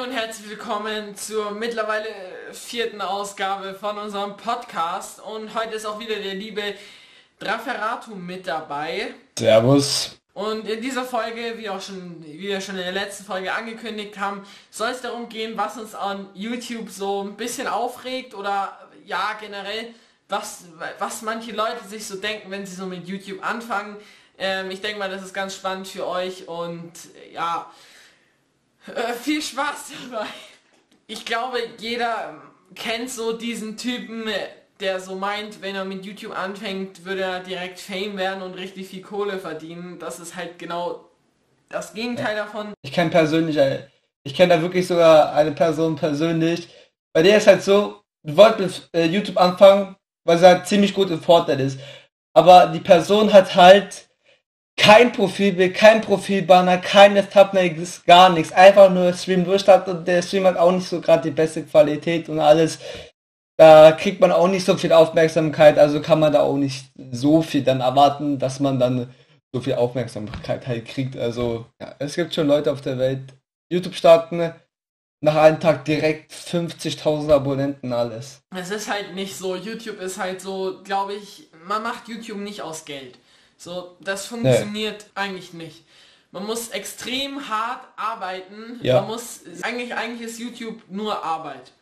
Hallo und herzlich willkommen zur mittlerweile vierten Ausgabe von unserem Podcast. Und heute ist auch wieder der liebe Draferato mit dabei. Servus. Und in dieser Folge, wie auch schon, wie wir schon in der letzten Folge angekündigt haben, soll es darum gehen, was uns an YouTube so ein bisschen aufregt oder ja generell, was, was manche Leute sich so denken, wenn sie so mit YouTube anfangen. Ähm, ich denke mal, das ist ganz spannend für euch und ja, äh, viel Spaß dabei. Ich glaube, jeder kennt so diesen Typen, der so meint, wenn er mit YouTube anfängt, würde er direkt Fame werden und richtig viel Kohle verdienen. Das ist halt genau das Gegenteil ja. davon. Ich kenne persönlich, äh, ich kenne da wirklich sogar eine Person persönlich. Bei der ist halt so, du wolltest mit äh, YouTube anfangen, weil sie halt ziemlich gut im Vorteil ist. Aber die Person hat halt kein Profilbild, kein Profilbanner, keine Thumbnails, gar nichts. Einfach nur Stream durchstarten und der Stream hat auch nicht so gerade die beste Qualität und alles. Da kriegt man auch nicht so viel Aufmerksamkeit, also kann man da auch nicht so viel dann erwarten, dass man dann so viel Aufmerksamkeit halt kriegt. Also ja, es gibt schon Leute auf der Welt, YouTube starten, nach einem Tag direkt 50.000 Abonnenten alles. Es ist halt nicht so, YouTube ist halt so, glaube ich, man macht YouTube nicht aus Geld. So, das funktioniert nee. eigentlich nicht. Man muss extrem hart arbeiten. Ja. Man muss eigentlich eigentlich ist YouTube nur Arbeit.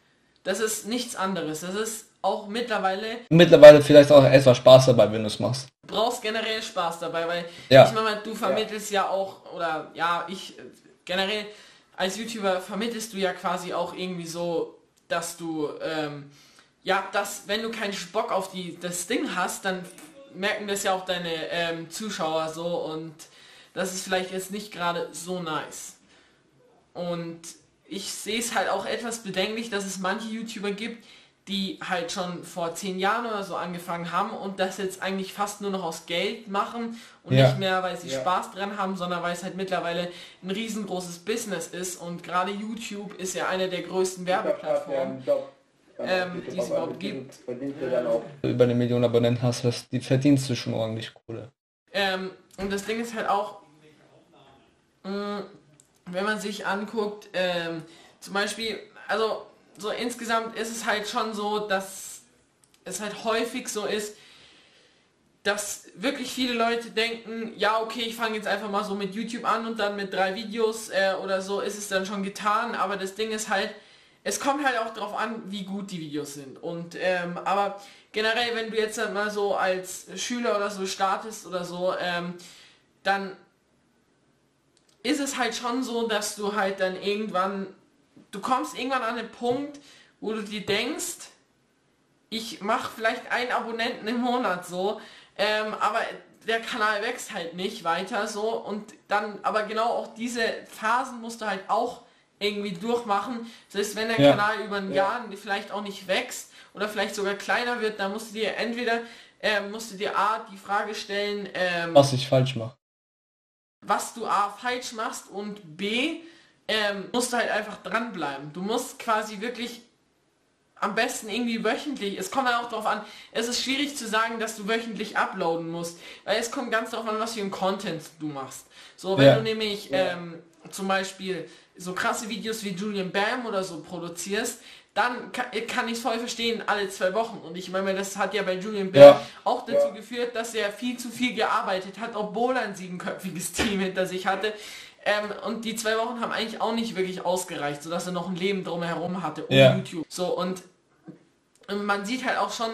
Das ist nichts anderes. Das ist auch mittlerweile mittlerweile vielleicht auch etwas Spaß dabei, wenn du es machst. Du brauchst generell Spaß dabei, weil ja. ich meine, du vermittelst ja. ja auch oder ja, ich generell als YouTuber vermittelst du ja quasi auch irgendwie so, dass du ähm, ja, dass wenn du keinen Bock auf die das Ding hast, dann merken das ja auch deine ähm, Zuschauer so und das ist vielleicht jetzt nicht gerade so nice. Und ich sehe es halt auch etwas bedenklich, dass es manche YouTuber gibt, die halt schon vor zehn Jahren oder so angefangen haben und das jetzt eigentlich fast nur noch aus Geld machen und ja. nicht mehr, weil sie ja. Spaß dran haben, sondern weil es halt mittlerweile ein riesengroßes Business ist und gerade YouTube ist ja eine der größten Werbeplattformen ähm, die es überhaupt gibt. Über eine Million Abonnenten hast, hast, die verdienst du schon ordentlich Kohle. Ähm, und das Ding ist halt auch, mh, mm, wenn man sich anguckt, ähm, zum Beispiel, also so insgesamt ist es halt schon so, dass es halt häufig so ist, dass wirklich viele Leute denken, ja okay, ich fange jetzt einfach mal so mit YouTube an und dann mit drei Videos äh, oder so ist es dann schon getan, aber das Ding ist halt, es kommt halt auch darauf an, wie gut die Videos sind. Und ähm, aber generell, wenn du jetzt halt mal so als Schüler oder so startest oder so, ähm, dann ist es halt schon so, dass du halt dann irgendwann, du kommst irgendwann an den Punkt, wo du dir denkst, ich mache vielleicht einen Abonnenten im Monat so, ähm, aber der Kanal wächst halt nicht weiter so und dann, aber genau auch diese Phasen musst du halt auch irgendwie durchmachen. Das heißt, wenn der ja. Kanal über ein Jahr vielleicht auch nicht wächst oder vielleicht sogar kleiner wird, dann musst du dir entweder äh, musst du dir A die Frage stellen, ähm, was ich falsch mache. Was du A falsch machst und B ähm, musst du halt einfach dranbleiben. Du musst quasi wirklich am besten irgendwie wöchentlich. Es kommt dann auch darauf an, es ist schwierig zu sagen, dass du wöchentlich uploaden musst, weil es kommt ganz darauf an, was für ein Content du machst. So, wenn ja. du nämlich ähm, zum Beispiel so krasse Videos wie Julian Bam oder so produzierst, dann kann, kann ich es voll verstehen, alle zwei Wochen. Und ich meine, das hat ja bei Julian Bam ja. auch dazu ja. geführt, dass er viel zu viel gearbeitet hat, obwohl er ein siebenköpfiges Team hinter sich hatte. Ähm, und die zwei Wochen haben eigentlich auch nicht wirklich ausgereicht, sodass er noch ein Leben drumherum hatte um ja. YouTube. So, und man sieht halt auch schon,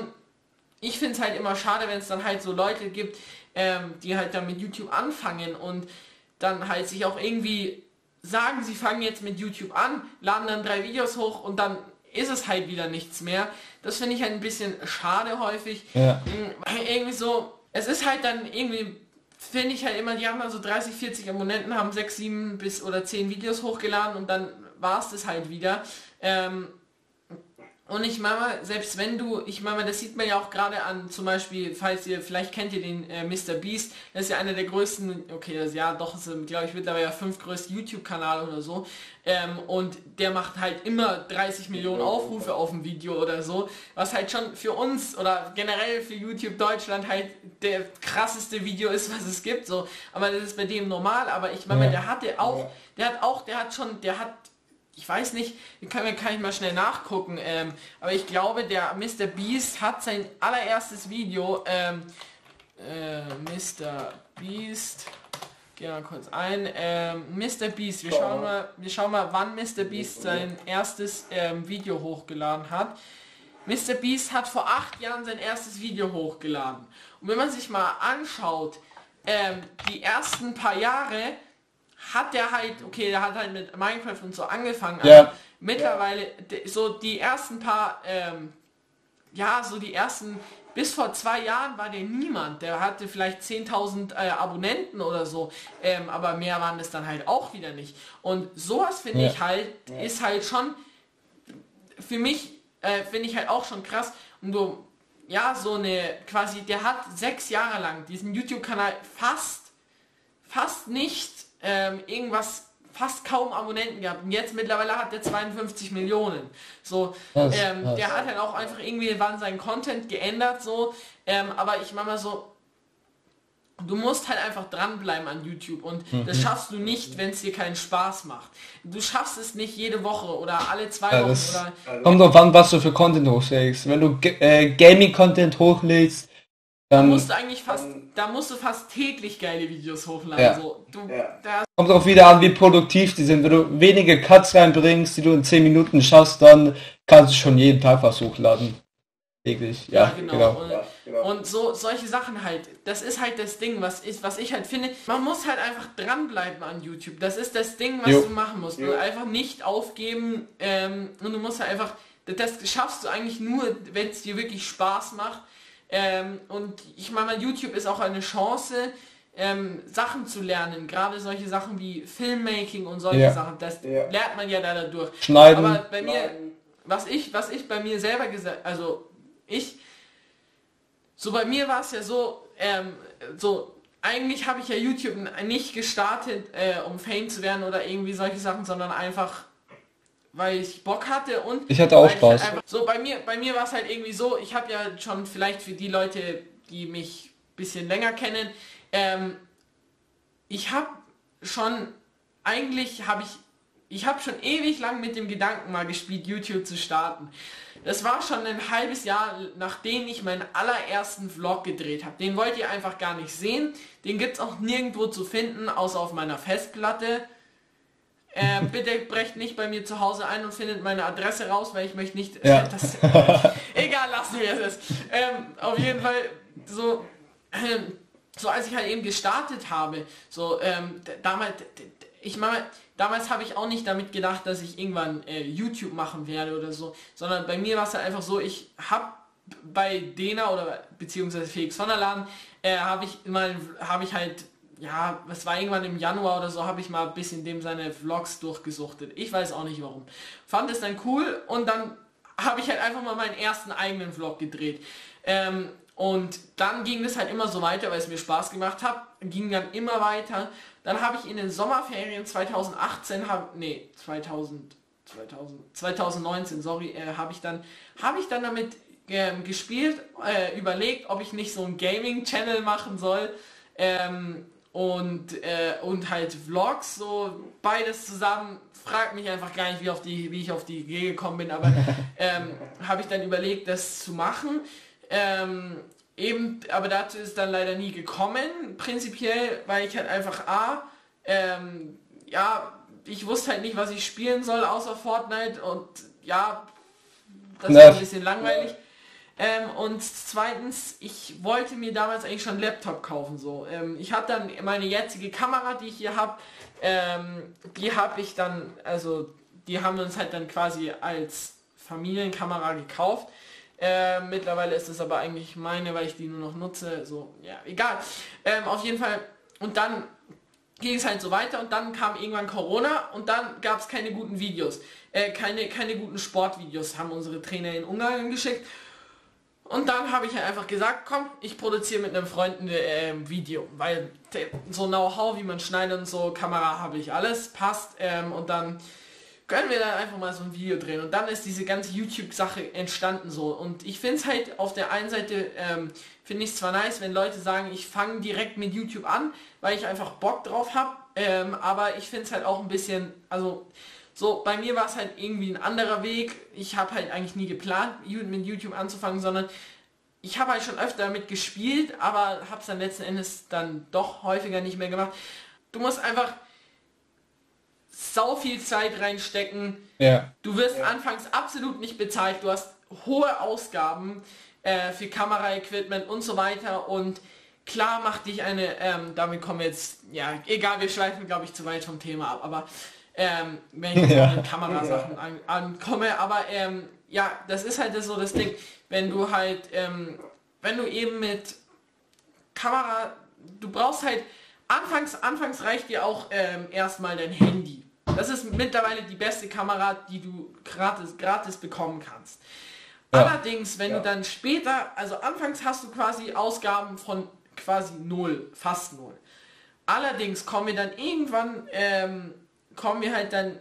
ich finde es halt immer schade, wenn es dann halt so Leute gibt, ähm, die halt dann mit YouTube anfangen und dann halt sich auch irgendwie sagen, sie fangen jetzt mit YouTube an, laden dann drei Videos hoch und dann ist es halt wieder nichts mehr. Das finde ich halt ein bisschen schade häufig. Ja. Hm, irgendwie so, es ist halt dann irgendwie, finde ich halt immer, die haben dann so 30, 40 Abonnenten, haben 6, 7 bis oder 10 Videos hochgeladen und dann war es das halt wieder. Ähm, und ich meine selbst wenn du, ich meine das sieht man ja auch gerade an, zum Beispiel, falls ihr, vielleicht kennt ihr den äh, Mr. Beast, das ist ja einer der größten, okay, das ja doch, ist glaube ich mittlerweile ja fünf größte YouTube-Kanal oder so. Ähm, und der macht halt immer 30 Millionen Aufrufe auf ein Video oder so, was halt schon für uns oder generell für YouTube Deutschland halt der krasseste Video ist, was es gibt. So, aber das ist bei dem normal, aber ich meine, ja. der hatte auch, der hat auch, der hat schon, der hat ich weiß nicht, kann, kann ich mal schnell nachgucken, ähm, aber ich glaube, der Mr. Beast hat sein allererstes Video, ähm, äh, Mr. Beast, gehen wir kurz ein, ähm, Mr. Beast, wir schauen mal, wir schauen mal, wann Mr. Beast sein erstes ähm, Video hochgeladen hat. Mr. Beast hat vor acht Jahren sein erstes Video hochgeladen. Und wenn man sich mal anschaut, ähm, die ersten paar Jahre hat der halt, okay, der hat halt mit Minecraft und so angefangen, Ja. mittlerweile so die ersten paar, ähm, ja, so die ersten, bis vor zwei Jahren war der niemand, der hatte vielleicht 10.000 äh, Abonnenten oder so, ähm, aber mehr waren es dann halt auch wieder nicht. Und sowas finde Ja. ich halt, ist halt schon, für mich, äh, finde ich halt auch schon krass, und du, ja, so eine, quasi, der hat sechs Jahre lang diesen YouTube-Kanal fast fast nicht ähm, irgendwas, fast kaum Abonnenten gehabt. Und jetzt mittlerweile hat er 52 Millionen. So, Krass, ähm, krass. der hat halt auch einfach irgendwie wann seinen Content geändert, so. Ähm, aber ich mach mal so, du musst halt einfach dranbleiben an YouTube und Mhm. das schaffst du nicht, wenn es dir keinen Spaß macht. Du schaffst es nicht jede Woche oder alle zwei Ja, Wochen das oder kommt drauf an, was du für Content hochlegst. Wenn du äh, Gaming-Content hochlegst, dann musst du eigentlich fast, da musst du fast täglich geile Videos hochladen. Ja. So, du, Ja. da kommt auch wieder an, wie produktiv die sind. Wenn du wenige Cuts reinbringst, die du in 10 Minuten schaffst, dann kannst du schon jeden Tag was hochladen. Täglich, ja, Ja, genau. genau. Und, Ja, genau. und so solche Sachen halt. Das ist halt das Ding, was ist, was ich halt finde. Man muss halt einfach dranbleiben an YouTube. Das ist das Ding, was Jo. du machen musst. Jo. Und einfach nicht aufgeben. Ähm, und du musst halt einfach. Das schaffst du eigentlich nur, wenn es dir wirklich Spaß macht. Ähm, und ich meine, YouTube ist auch eine Chance, ähm, Sachen zu lernen. Gerade solche Sachen wie Filmmaking und solche Ja. Sachen. Das Ja. lernt man ja da dadurch. Schneiden. Aber bei mir, was ich, was ich bei mir selber gesagt, also ich, so bei mir war es ja so, ähm, so eigentlich habe ich ja YouTube nicht gestartet, äh, um Fame zu werden oder irgendwie solche Sachen, sondern einfach, weil ich Bock hatte und Ich hatte auch ich Spaß. Halt so bei mir, bei mir war es halt irgendwie so, ich habe ja schon vielleicht für die Leute, die mich ein bisschen länger kennen, ähm, ich habe schon, eigentlich habe ich, ich habe schon ewig lang mit dem Gedanken mal gespielt, YouTube zu starten. Das war schon ein halbes Jahr, nachdem ich meinen allerersten Vlog gedreht habe. Den wollt ihr einfach gar nicht sehen. Den gibt es auch nirgendwo zu finden, außer auf meiner Festplatte. Äh, bitte brecht nicht bei mir zu Hause ein und findet meine Adresse raus, weil ich möchte nicht... Ja. Das, egal, lassen wir es. Ähm, auf jeden Fall so... So als ich halt eben gestartet habe, so ähm, damals, ich meine, damals habe ich auch nicht damit gedacht, dass ich irgendwann äh, YouTube machen werde oder so, sondern bei mir war es halt einfach so, ich habe bei Dena oder beziehungsweise Felix von der Laden, äh, habe ich mal, habe ich halt, ja, was war irgendwann im Januar oder so, habe ich mal ein bisschen dem seine Vlogs durchgesuchtet. Ich weiß auch nicht warum. Fand es dann cool und dann habe ich halt einfach mal meinen ersten eigenen Vlog gedreht. Ähm, und dann ging es halt immer so weiter, weil es mir Spaß gemacht hat. Ging dann immer weiter. Dann habe ich in den Sommerferien 2018, hab, nee, 2000, 2000, 2019, sorry, äh, habe ich dann, habe ich dann damit ähm, gespielt, äh, überlegt, ob ich nicht so ein Gaming-Channel machen soll. Ähm, und, äh, und halt Vlogs, so beides zusammen, fragt mich einfach gar nicht, wie, auf die, wie ich auf die Idee gekommen bin, aber ähm, habe ich dann überlegt, das zu machen. Ähm, eben, aber dazu ist dann leider nie gekommen, prinzipiell, weil ich halt einfach A, ähm, ja, ich wusste halt nicht, was ich spielen soll außer Fortnite und ja, das Na, war ein bisschen langweilig. Ähm, und zweitens, ich wollte mir damals eigentlich schon einen Laptop kaufen. So, ähm, ich hatte dann meine jetzige Kamera, die ich hier habe, ähm, die habe ich dann, also die haben wir uns halt dann quasi als Familienkamera gekauft. Äh, mittlerweile ist es aber eigentlich meine, weil ich die nur noch nutze. So, ja, egal. Ähm, auf jeden Fall. Und dann ging es halt so weiter und dann kam irgendwann Corona und dann gab es keine guten Videos. Äh, keine, keine guten Sportvideos haben unsere Trainer in Ungarn geschickt. Und dann habe ich halt einfach gesagt, komm, ich produziere mit einem Freund ein ähm, Video, weil so Know-how, wie man schneidet und so, Kamera habe ich alles, passt. Ähm, und dann können wir dann einfach mal so ein Video drehen. Und dann ist diese ganze YouTube-Sache entstanden so. Und ich finde es halt auf der einen Seite, ähm, finde ich zwar nice, wenn Leute sagen, ich fange direkt mit YouTube an, weil ich einfach Bock drauf habe. Ähm, aber ich finde es halt auch ein bisschen, also So, bei mir war es halt irgendwie ein anderer Weg. Ich habe halt eigentlich nie geplant, mit YouTube anzufangen, sondern ich habe halt schon öfter damit gespielt, aber habe es dann letzten Endes dann doch häufiger nicht mehr gemacht. Du musst einfach sau viel Zeit reinstecken. Ja. Du wirst ja. anfangs absolut nicht bezahlt. Du hast hohe Ausgaben äh, für Kameraequipment und so weiter und klar macht dich eine, ähm, damit kommen wir jetzt, ja, egal, wir schweifen glaube ich zu weit vom Thema ab, aber ähm, wenn ich ja. mit Kamerasachen an, ankomme, aber ähm, ja, das ist halt so das Ding, wenn du halt, ähm, wenn du eben mit Kamera, du brauchst halt, anfangs, anfangs reicht dir auch ähm, erstmal dein Handy. Das ist mittlerweile die beste Kamera, die du gratis, gratis bekommen kannst. Ja. Allerdings, wenn ja. du dann später, also anfangs hast du quasi Ausgaben von quasi null, fast null. Allerdings kommen wir dann irgendwann, ähm, kommen wir halt dann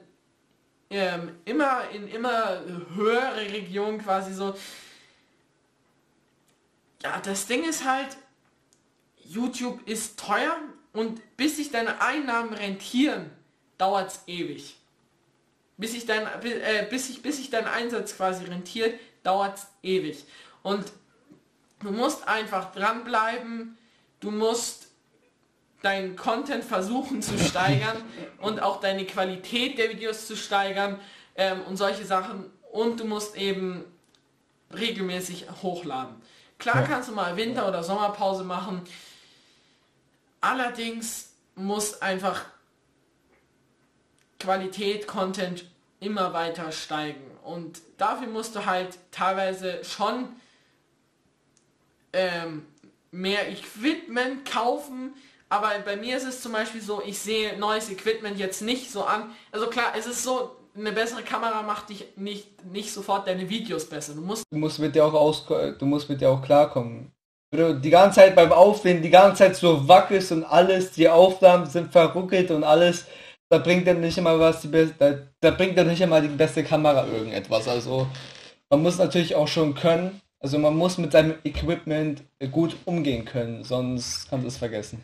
ähm, immer in immer höhere Regionen quasi so. Ja, das Ding ist halt, YouTube ist teuer und bis sich deine Einnahmen rentieren, dauert es ewig. Bis sich dein, äh, bis sich, bis sich dein Einsatz quasi rentiert, dauert es ewig. Und du musst einfach dranbleiben, du musst deinen Content versuchen zu steigern und auch deine Qualität der Videos zu steigern ähm, und solche Sachen. Und du musst eben regelmäßig hochladen. Klar ja. kannst du mal Winter- oder Sommerpause machen. Allerdings muss einfach Qualität, Content immer weiter steigen. Und dafür musst du halt teilweise schon ähm, mehr Equipment kaufen. Aber bei mir ist es zum Beispiel so, ich sehe neues Equipment jetzt nicht so an. Also klar, es ist so, eine bessere Kamera macht dich nicht, nicht sofort deine Videos besser. Du musst, du musst mit dir auch aus, du musst mit dir auch klarkommen. Du die ganze Zeit beim Aufnehmen die ganze Zeit so wackelst und alles, die Aufnahmen sind verruckelt und alles, da bringt dann nicht immer was, die da, da bringt dann nicht immer die beste Kamera irgendetwas. Also man muss natürlich auch schon können, also man muss mit seinem Equipment gut umgehen können, sonst kannst du es vergessen.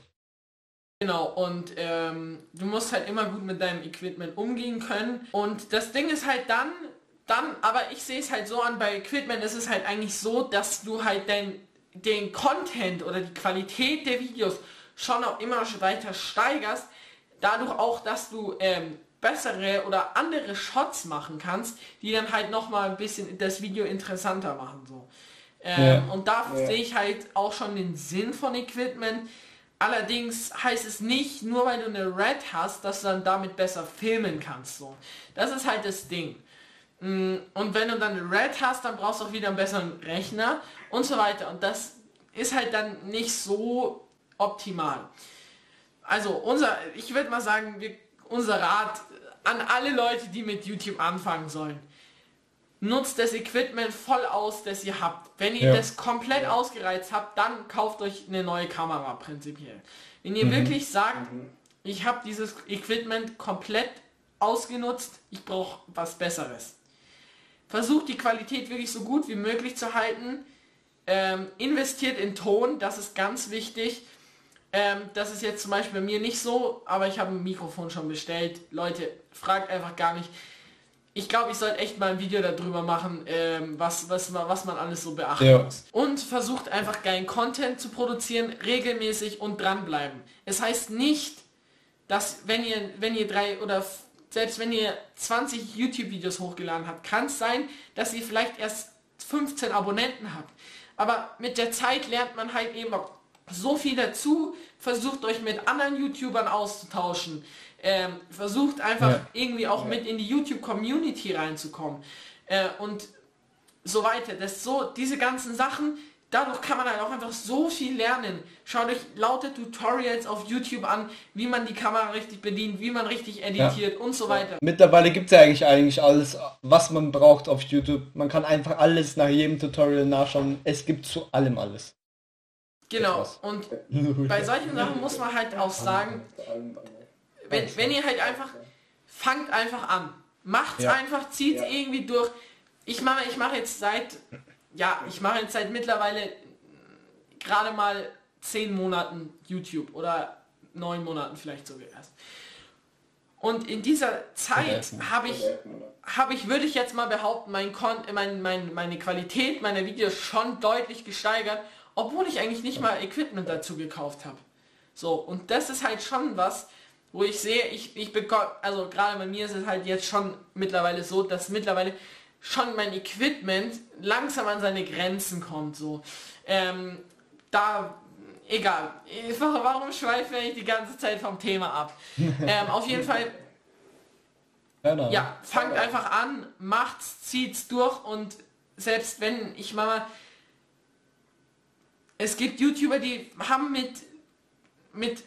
Genau, und ähm, du musst halt immer gut mit deinem Equipment umgehen können. Und das Ding ist halt dann, dann, aber ich sehe es halt so an, bei Equipment ist es halt eigentlich so, dass du halt dein, den Content oder die Qualität der Videos schon auch immer weiter steigerst, dadurch auch, dass du ähm, bessere oder andere Shots machen kannst, die dann halt nochmal ein bisschen das Video interessanter machen. So. Ähm, ja. Und da ja. sehe ich halt auch schon den Sinn von Equipment. Allerdings heißt es nicht, nur weil du eine Red hast, dass du dann damit besser filmen kannst. So. Das ist halt das Ding. Mm, und wenn du dann eine Red hast, dann brauchst du auch wieder einen besseren Rechner und so weiter. Und das ist halt dann nicht so optimal. Also unser, ich würde mal sagen, wir, unser Rat an alle Leute, die mit YouTube anfangen sollen. Nutzt das Equipment voll aus, das ihr habt. Wenn ihr ja. das komplett ja. ausgereizt habt, dann kauft euch eine neue Kamera prinzipiell. Wenn ihr mhm. wirklich sagt, mhm. ich habe dieses Equipment komplett ausgenutzt, ich brauche was Besseres. Versucht die Qualität wirklich so gut wie möglich zu halten. Ähm, investiert in Ton, das ist ganz wichtig. Ähm, das ist jetzt zum Beispiel bei mir nicht so, aber ich habe ein Mikrofon schon bestellt. Leute, fragt einfach gar nicht. Ich glaube, ich sollte echt mal ein Video darüber machen, ähm, was, was, was man alles so beachten ja. muss. Und versucht einfach geilen Content zu produzieren, regelmäßig und dranbleiben. Es heißt nicht, dass wenn ihr, wenn ihr drei oder selbst wenn ihr 20 YouTube-Videos hochgeladen habt, kann es sein, dass ihr vielleicht erst 15 Abonnenten habt. Aber mit der Zeit lernt man halt eben auch so viel dazu, versucht euch mit anderen YouTubern auszutauschen, ähm, versucht einfach ja. irgendwie auch ja. mit in die YouTube-Community reinzukommen äh, und so weiter. Das so, diese ganzen Sachen, dadurch kann man halt auch einfach so viel lernen. Schaut euch laute Tutorials auf YouTube an, wie man die Kamera richtig bedient, wie man richtig editiert ja. und so weiter. Mittlerweile gibt es ja eigentlich, eigentlich alles, was man braucht auf YouTube. Man kann einfach alles nach jedem Tutorial nachschauen. Es gibt zu allem alles. Genau, und bei solchen Sachen muss man halt auch sagen, wenn, wenn ihr halt einfach, fangt einfach an. Macht's ja. einfach, zieht ja. irgendwie durch. Ich mache ich mache jetzt seit, ja, ich mache jetzt seit mittlerweile gerade mal zehn Monaten YouTube oder neun Monaten vielleicht sogar erst. Und in dieser Zeit habe ich, habe ich, würde ich jetzt mal behaupten, mein Kon mein, mein, meine Qualität meiner Videos schon deutlich gesteigert, obwohl ich eigentlich nicht mal Equipment dazu gekauft habe. So, und das ist halt schon was, wo ich sehe, ich, ich bekomme, also gerade bei mir ist es halt jetzt schon mittlerweile so, dass mittlerweile schon mein Equipment langsam an seine Grenzen kommt. So, ähm, da egal. Warum schweife ich die ganze Zeit vom Thema ab? ähm, auf jeden Fall. Genau. Ja, fangt einfach an, macht's, zieht's durch und selbst wenn ich mal es gibt YouTuber, die haben mit mit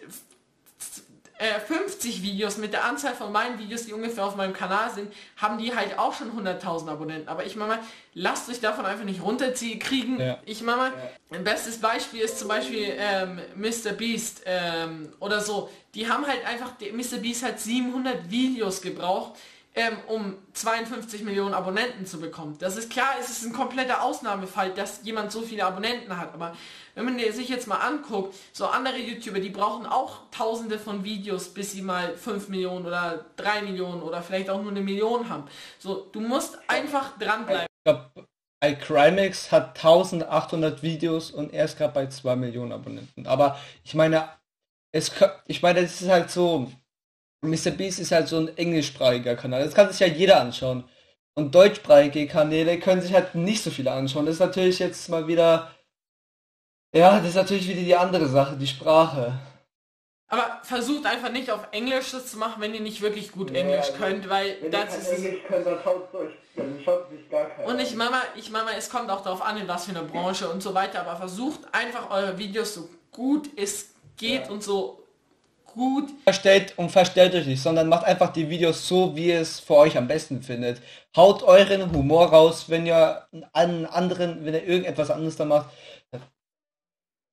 50 äh, Videos mit der Anzahl von meinen Videos, die ungefähr auf meinem Kanal sind, haben die halt auch schon 100.000 Abonnenten. Aber ich meine mal, lasst euch davon einfach nicht runterziehen kriegen. Ja. Ich meine mal, ein bestes Beispiel ist zum Beispiel ähm, Mr. Beast ähm, oder so. Die haben halt einfach, Mr. Beast hat 700 Videos gebraucht, ähm, um 52 Millionen Abonnenten zu bekommen. Das ist klar, es ist ein kompletter Ausnahmefall, dass jemand so viele Abonnenten hat. Aber wenn man sich jetzt mal anguckt, so andere YouTuber, die brauchen auch tausende von Videos, bis sie mal 5 Millionen oder 3 Millionen oder vielleicht auch nur eine Million haben. So, du musst einfach dranbleiben. Ich glaube, iCrimex hat 1800 Videos und er ist gerade bei 2 Millionen Abonnenten. Aber ich meine, es, ich meine, es ist halt so, Mr. Beast ist halt so ein englischsprachiger Kanal. Das kann sich ja jeder anschauen. Und deutschsprachige Kanäle können sich halt nicht so viele anschauen. Das ist natürlich jetzt mal wieder. Ja, das ist natürlich wieder die andere Sache, die Sprache. Aber versucht einfach nicht auf Englisch das zu machen, wenn ihr nicht wirklich gut Englisch also, könnt, weil das ist Englisch könnt, dann schaut euch, dann schaut sich gar keiner. Und ich meine, ich meine, es kommt auch darauf an, in was für eine Branche und so weiter, aber versucht einfach eure Videos so gut es geht ja. und so gut verstellt und verstellt euch nicht, sondern macht einfach die Videos so, wie es für euch am besten findet. Haut euren Humor raus, wenn ihr einen anderen, wenn ihr irgendetwas anderes da macht.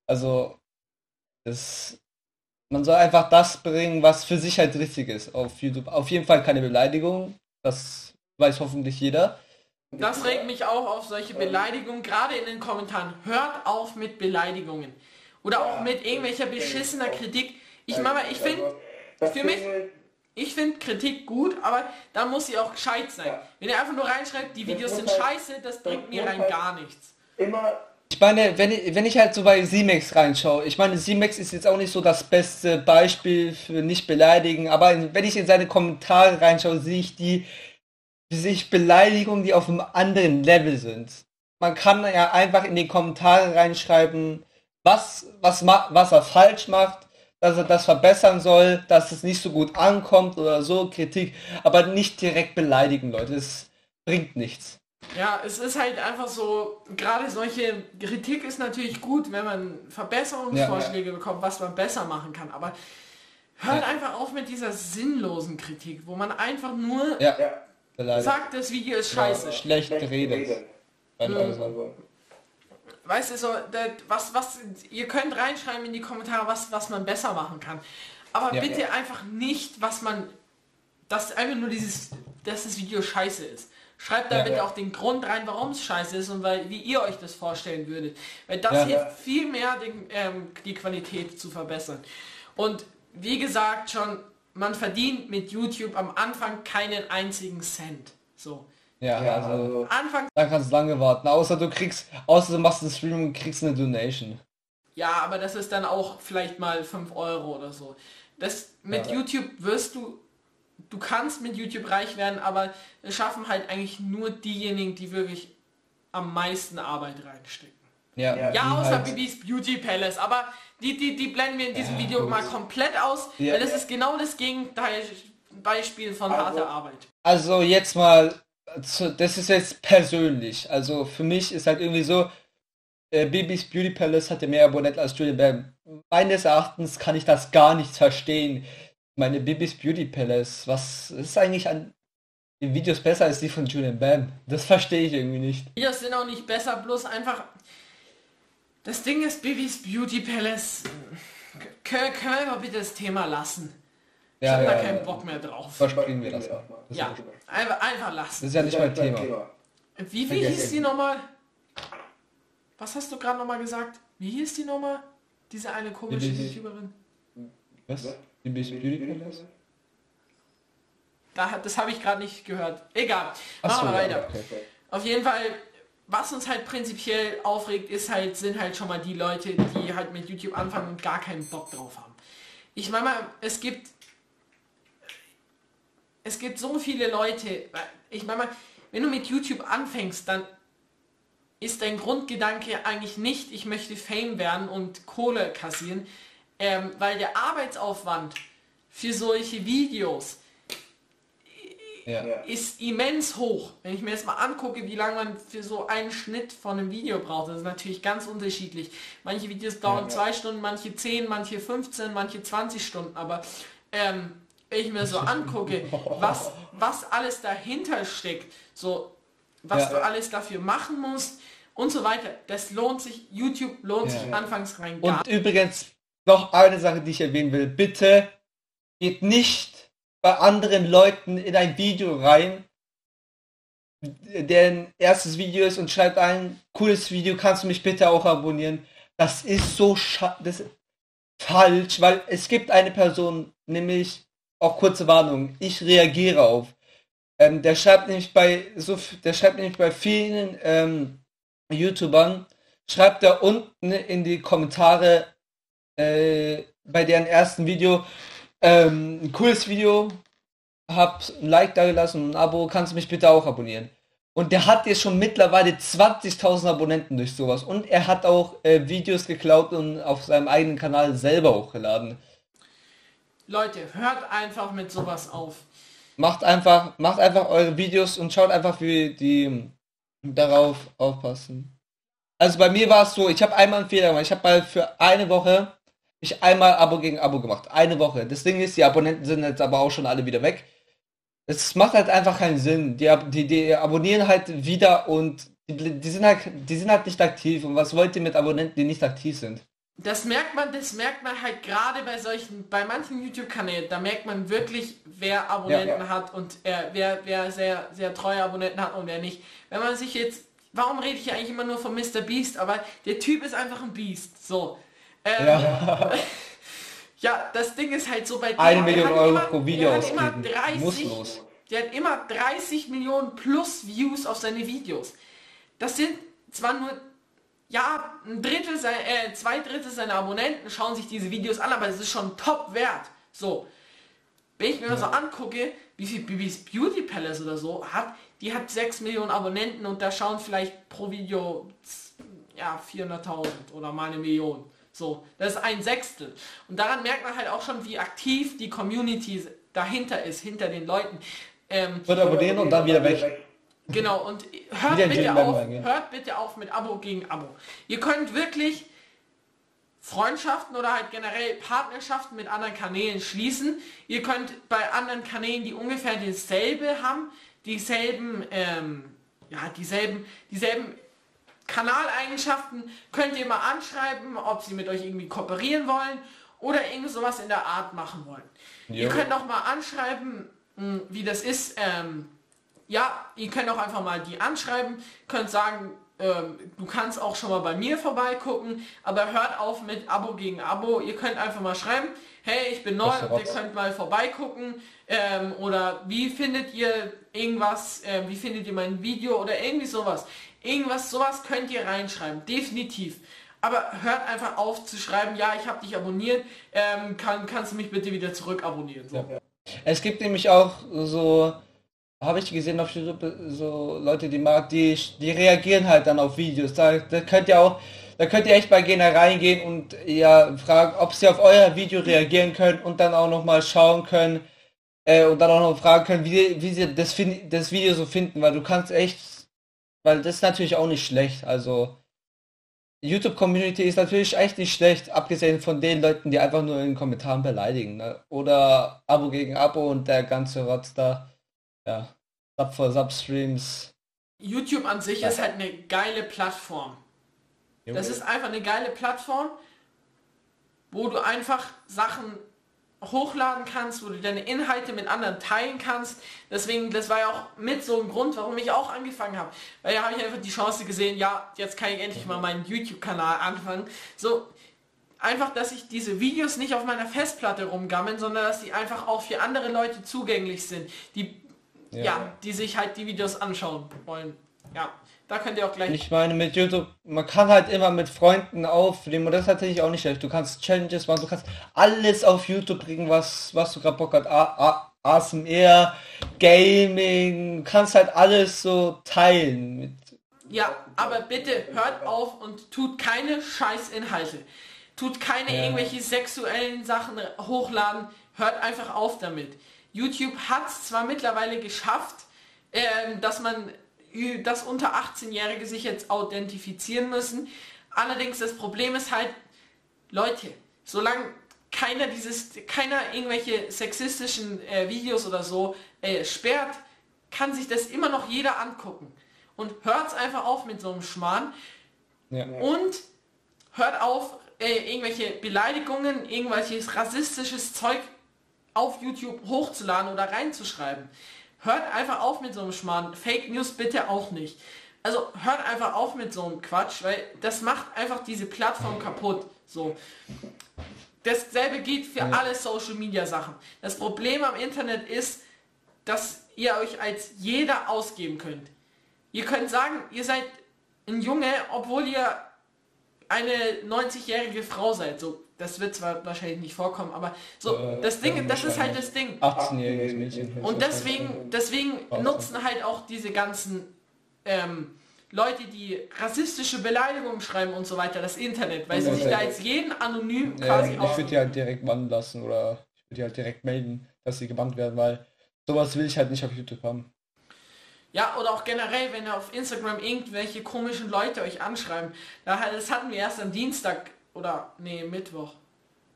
Also, das, man soll einfach das bringen, was für sich halt richtig ist auf YouTube. Auf jeden Fall keine Beleidigung, das weiß hoffentlich jeder. Das regt mich auch auf solche Beleidigungen, gerade in den Kommentaren. Hört auf mit Beleidigungen. Oder auch mit irgendwelcher beschissener Kritik ich Mama, ich finde, für mich, ich finde Kritik gut, aber da muss sie auch gescheit sein. Wenn ihr einfach nur reinschreibt, die Videos sind halt- scheiße, das bringt mir rein halt gar nichts. Immer ich meine, wenn ich, wenn ich halt so bei Simex reinschaue, ich meine, Simex ist jetzt auch nicht so das beste Beispiel für nicht beleidigen, aber wenn ich in seine Kommentare reinschaue, sehe ich die, sehe ich Beleidigungen, die auf einem anderen Level sind. Man kann ja einfach in die Kommentare reinschreiben, was, was, was er falsch macht dass er das verbessern soll, dass es nicht so gut ankommt oder so, Kritik, aber nicht direkt beleidigen, Leute. Es bringt nichts. Ja, es ist halt einfach so, gerade solche Kritik ist natürlich gut, wenn man Verbesserungsvorschläge ja, ja. bekommt, was man besser machen kann, aber hört ja. einfach auf mit dieser sinnlosen Kritik, wo man einfach nur sagt, das Video ist scheiße. schlecht geredet. Mhm weißt du, so, das, was, was, ihr könnt reinschreiben in die Kommentare, was, was man besser machen kann. Aber ja, bitte ja. einfach nicht, was man, dass einfach nur dieses, dass das Video scheiße ist. Schreibt da ja, bitte auch den Grund rein, warum es scheiße ist und weil, wie ihr euch das vorstellen würdet. Weil das hilft viel mehr, den, ähm, die Qualität zu verbessern. Und wie gesagt schon, man verdient mit YouTube am Anfang keinen einzigen Cent. So. Ja, ja also, also Anfang. Da kannst du lange warten. Außer du kriegst, außer du machst einen Stream und kriegst eine Donation. Ja, aber das ist dann auch vielleicht mal 5 Euro oder so. Das mit ja. YouTube wirst du. Du kannst mit YouTube reich werden, aber es schaffen halt eigentlich nur diejenigen, die wirklich am meisten Arbeit reinstecken. Ja, ja, ja außer halt Bibis Beauty Palace, aber die, die, die blenden wir in diesem ja, Video gut. mal komplett aus, weil das ist genau das Gegenteil Beispiel von also, harter Arbeit. Also jetzt mal das ist jetzt persönlich. Also für mich ist halt irgendwie so, äh, Babys Beauty Palace hatte mehr Abonnenten als Julian Bam. Meines Erachtens kann ich das gar nicht verstehen. Meine Babys Beauty Palace, was ist eigentlich an den Videos besser als die von Julian Bam? Das verstehe ich irgendwie nicht. Die Videos sind auch nicht besser, bloß einfach. Das Ding ist Babys Beauty Palace. Können, können wir bitte das Thema lassen? Ich ja, habe ja, da keinen Bock mehr drauf. Verspringen wir das mal. Das ja, einfach, einfach lassen. Das ist ja nicht mein Thema. Wie, wie hieß die nochmal? Was hast du gerade nochmal gesagt? Wie hieß die nochmal? Diese eine komische YouTuberin. Was? Die Beauty da hat, das habe ich gerade nicht gehört. Egal. Machen wir weiter. Auf jeden Fall, was uns halt prinzipiell aufregt, ist halt, sind halt schon mal die Leute, die halt mit YouTube anfangen und gar keinen Bock drauf haben. Ich meine mal, es gibt es gibt so viele Leute, ich meine mal, wenn du mit YouTube anfängst, dann ist dein Grundgedanke eigentlich nicht, ich möchte Fame werden und Kohle kassieren, ähm, weil der Arbeitsaufwand für solche Videos ja. ist immens hoch. Wenn ich mir jetzt mal angucke, wie lange man für so einen Schnitt von einem Video braucht, das ist natürlich ganz unterschiedlich. Manche Videos dauern ja, zwei Stunden, manche 10, manche 15, manche 20 Stunden, aber ähm, wenn ich mir so angucke, was, was alles dahinter steckt, so was du alles dafür machen musst, und so weiter. Das lohnt sich, YouTube lohnt ja. sich anfangs rein gar Und übrigens noch eine Sache, die ich erwähnen will. Bitte geht nicht bei anderen Leuten in ein Video rein, deren erstes Video ist und schreibt ein cooles Video, kannst du mich bitte auch abonnieren. Das ist so das ist falsch, weil es gibt eine Person, nämlich auch kurze Warnung, ich reagiere auf. Ähm, der schreibt nämlich bei so der schreibt nämlich bei vielen ähm, YouTubern, schreibt da unten in die Kommentare äh, bei deren ersten Video ähm, ein cooles Video, hab ein Like da gelassen, ein Abo, kannst du mich bitte auch abonnieren. Und der hat jetzt schon mittlerweile 20.000 Abonnenten durch sowas. Und er hat auch äh, Videos geklaut und auf seinem eigenen Kanal selber hochgeladen. Leute, hört einfach mit sowas auf. Macht einfach, macht einfach eure Videos und schaut einfach, wie die darauf aufpassen. Also bei mir war es so, ich habe einmal einen Fehler gemacht. Ich habe mal für eine Woche ich einmal Abo gegen Abo gemacht. Eine Woche. Das Ding ist, die Abonnenten sind jetzt aber auch schon alle wieder weg. Es macht halt einfach keinen Sinn. Die, die, die abonnieren halt wieder und die, die, sind halt, die sind halt nicht aktiv. Und was wollt ihr mit Abonnenten, die nicht aktiv sind? Das merkt man, das merkt man halt gerade bei solchen, bei manchen YouTube-Kanälen, da merkt man wirklich, wer Abonnenten ja, ja. hat und äh, wer, wer sehr, sehr treue Abonnenten hat und wer nicht. Wenn man sich jetzt, warum rede ich eigentlich immer nur von Mr. Beast, aber der Typ ist einfach ein Beast, so. Ähm, ja. ja, das Ding ist halt so bei dem, Eine Million Euro immer, pro Video der hat immer 30, Der hat immer 30 Millionen plus Views auf seine Videos. Das sind zwar nur ja, ein Drittel, äh, zwei Drittel seiner Abonnenten schauen sich diese Videos an, aber es ist schon top wert. So. Wenn ich mir ja. so angucke, wie viel Bibis Beauty Palace oder so hat, die hat 6 Millionen Abonnenten und da schauen vielleicht pro Video ja 400.000 oder mal eine Million. So, das ist ein Sechstel. Und daran merkt man halt auch schon, wie aktiv die Community dahinter ist, hinter den Leuten. Ähm, Wird abonnieren und dann wieder weg. Genau, und hört bitte, auf, hört bitte auf mit Abo gegen Abo. Ihr könnt wirklich Freundschaften oder halt generell Partnerschaften mit anderen Kanälen schließen. Ihr könnt bei anderen Kanälen, die ungefähr dasselbe haben, dieselben, ähm, ja, dieselben, dieselben Kanaleigenschaften, könnt ihr mal anschreiben, ob sie mit euch irgendwie kooperieren wollen oder irgend sowas in der Art machen wollen. Jo. Ihr könnt auch mal anschreiben, hm, wie das ist, ähm, ja, ihr könnt auch einfach mal die anschreiben, könnt sagen, ähm, du kannst auch schon mal bei mir vorbeigucken, aber hört auf mit Abo gegen Abo. Ihr könnt einfach mal schreiben, hey, ich bin neu und ihr könnt mal vorbeigucken. Ähm, oder wie findet ihr irgendwas, äh, wie findet ihr mein Video oder irgendwie sowas. Irgendwas, sowas könnt ihr reinschreiben, definitiv. Aber hört einfach auf zu schreiben, ja, ich habe dich abonniert, ähm, kann, kannst du mich bitte wieder zurück abonnieren. So. Ja. Es gibt nämlich auch so habe ich gesehen auf YouTube so Leute, die mag, die, die reagieren halt dann auf Videos. Da, da könnt ihr auch, da könnt ihr echt bei Gena reingehen und ja fragen, ob sie auf euer Video reagieren können und dann auch noch mal schauen können äh, und dann auch noch fragen können, wie, wie sie das, das Video so finden, weil du kannst echt, weil das ist natürlich auch nicht schlecht. Also YouTube Community ist natürlich echt nicht schlecht, abgesehen von den Leuten, die einfach nur in den Kommentaren beleidigen. Ne? Oder Abo gegen Abo und der ganze Rotz da ja, Sub for Substreams. YouTube an sich ja. ist halt eine geile Plattform. Das ist einfach eine geile Plattform, wo du einfach Sachen hochladen kannst, wo du deine Inhalte mit anderen teilen kannst. Deswegen, das war ja auch mit so ein Grund, warum ich auch angefangen habe. Weil ja habe ich einfach die Chance gesehen, ja, jetzt kann ich endlich mal meinen YouTube-Kanal anfangen. So, einfach, dass ich diese Videos nicht auf meiner Festplatte rumgammeln, sondern dass die einfach auch für andere Leute zugänglich sind, die ja, ja die sich halt die Videos anschauen wollen. Ja, da könnt ihr auch gleich. Ich meine, mit YouTube, man kann halt immer mit Freunden aufnehmen und das hat natürlich auch nicht schlecht. Du kannst Challenges machen, du kannst alles auf YouTube bringen, was, was du gerade Bock hast. ASMR, Gaming, kannst halt alles so teilen. Mit ja, aber bitte hört auf und tut keine Scheißinhalte. Tut keine ja. irgendwelche sexuellen Sachen hochladen. Hört einfach auf damit. YouTube hat es zwar mittlerweile geschafft, äh, dass man dass unter 18-Jährige sich jetzt authentifizieren müssen. Allerdings das Problem ist halt, Leute, solange keiner dieses, keiner irgendwelche sexistischen äh, Videos oder so äh, sperrt, kann sich das immer noch jeder angucken. Und hört einfach auf mit so einem Schmarrn. Ja. Und hört auf, äh, irgendwelche Beleidigungen, irgendwelches rassistisches Zeug auf YouTube hochzuladen oder reinzuschreiben. Hört einfach auf mit so einem Schmarrn. Fake News bitte auch nicht. Also hört einfach auf mit so einem Quatsch, weil das macht einfach diese Plattform kaputt. So. Dasselbe gilt für alle Social Media Sachen. Das Problem am Internet ist, dass ihr euch als jeder ausgeben könnt. Ihr könnt sagen, ihr seid ein Junge, obwohl ihr eine 90-jährige Frau seid. So, das wird zwar wahrscheinlich nicht vorkommen, aber so, äh, das Ding, das ist halt das Ding. 18-jähriges Mädchen. Und deswegen, deswegen nutzen halt auch diese ganzen ähm, Leute, die rassistische Beleidigungen schreiben und so weiter, das Internet, weil sie sich da als jeden anonym quasi ja, Ich würde die halt direkt bannen lassen oder ich würde die halt direkt melden, dass sie gebannt werden, weil sowas will ich halt nicht auf YouTube haben. Ja, oder auch generell, wenn ihr auf Instagram irgendwelche komischen Leute euch anschreiben. Das hatten wir erst am Dienstag oder, nee, Mittwoch.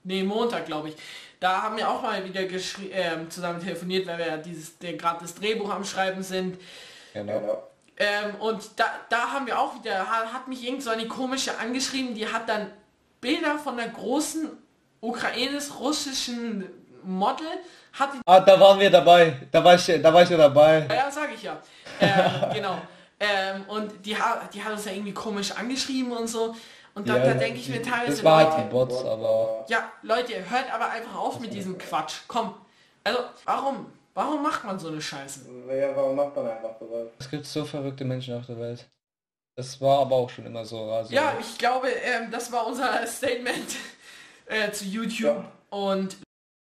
Nee, Montag, glaube ich. Da haben wir auch mal wieder äh, zusammen telefoniert, weil wir ja dieses, gerade das Drehbuch am Schreiben sind. Genau. Ähm, und da, da haben wir auch wieder, hat mich irgend so eine komische angeschrieben, die hat dann Bilder von der großen ukrainisch-russischen Model hat Ah, da waren wir dabei. Da war ich, da war ich ja dabei. Ja, sag ich ja. Ähm, genau. Ähm, und die, die hat uns ja irgendwie komisch angeschrieben und so. Und da, ja, da denke ich mir teilweise. Das war halt die Bots, aber. Ja, Leute, hört aber einfach auf mit diesem Quatsch. Komm. Also, warum? Warum macht man so eine Scheiße? Ja, warum macht man einfach sowas? Es gibt so verrückte Menschen auf der Welt. Das war aber auch schon immer so. Also ja, ich glaube, ähm, das war unser Statement äh, zu YouTube. Ja. Und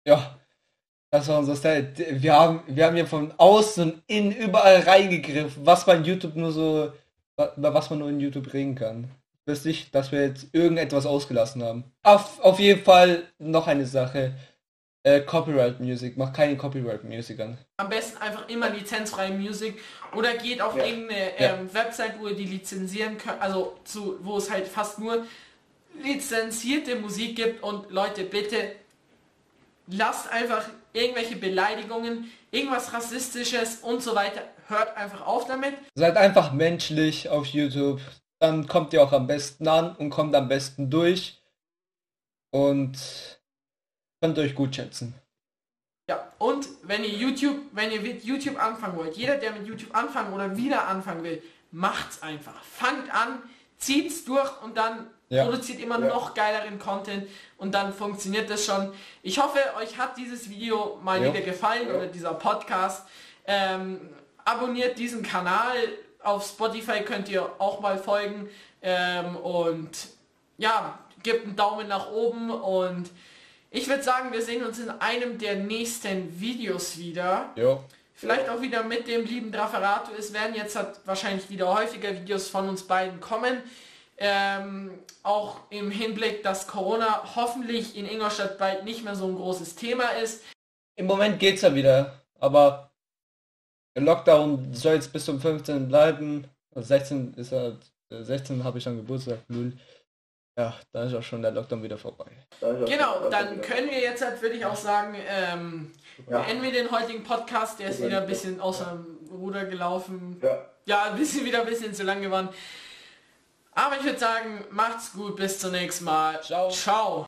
ja, das war unser Statement. Wir haben, wir haben hier von außen und innen überall reingegriffen, was man YouTube nur so, was man nur in YouTube reden kann. Ich weiß nicht, dass wir jetzt irgendetwas ausgelassen haben. Auf, auf jeden Fall noch eine Sache. Äh, Copyright Music, macht keine Copyright Music an. Am besten einfach immer lizenzfreie Musik oder geht auf ja. irgendeine ähm, ja. Website, wo ihr die lizenzieren könnt, also zu, wo es halt fast nur lizenzierte Musik gibt und Leute, bitte lasst einfach irgendwelche Beleidigungen, irgendwas Rassistisches und so weiter, hört einfach auf damit. Seid einfach menschlich auf YouTube, dann kommt ihr auch am besten an und kommt am besten durch und könnt euch gut schätzen. Ja, und wenn ihr YouTube, wenn ihr mit YouTube anfangen wollt, jeder, der mit YouTube anfangen oder wieder anfangen will, macht's einfach. Fangt an, zieht's durch und dann ja. produziert immer ja. noch geileren Content und dann funktioniert das schon. Ich hoffe, euch hat dieses Video mal ja. wieder gefallen oder dieser Podcast. Ähm, abonniert diesen Kanal. Auf Spotify könnt ihr auch mal folgen. Ähm, und ja, gebt einen Daumen nach oben und ich würde sagen, wir sehen uns in einem der nächsten Videos wieder. Jo. Vielleicht auch wieder mit dem lieben Draferato. Es werden jetzt halt wahrscheinlich wieder häufiger Videos von uns beiden kommen. Ähm, auch im Hinblick, dass Corona hoffentlich in Ingolstadt bald nicht mehr so ein großes Thema ist. Im Moment geht es ja wieder, aber der Lockdown soll jetzt bis zum 15. bleiben. 16 ist halt, 16 habe ich dann Geburtstag, 0. Ja, dann ist auch schon der Lockdown wieder vorbei. Genau, dann können wir jetzt halt, würde ich auch sagen, ähm, ja. beenden wir den heutigen Podcast. Der ist wieder ein bisschen außer dem Ruder gelaufen. Ja. ja, ein bisschen wieder ein bisschen zu lang geworden. Aber ich würde sagen, macht's gut, bis zum nächsten Mal. Ciao. Ciao.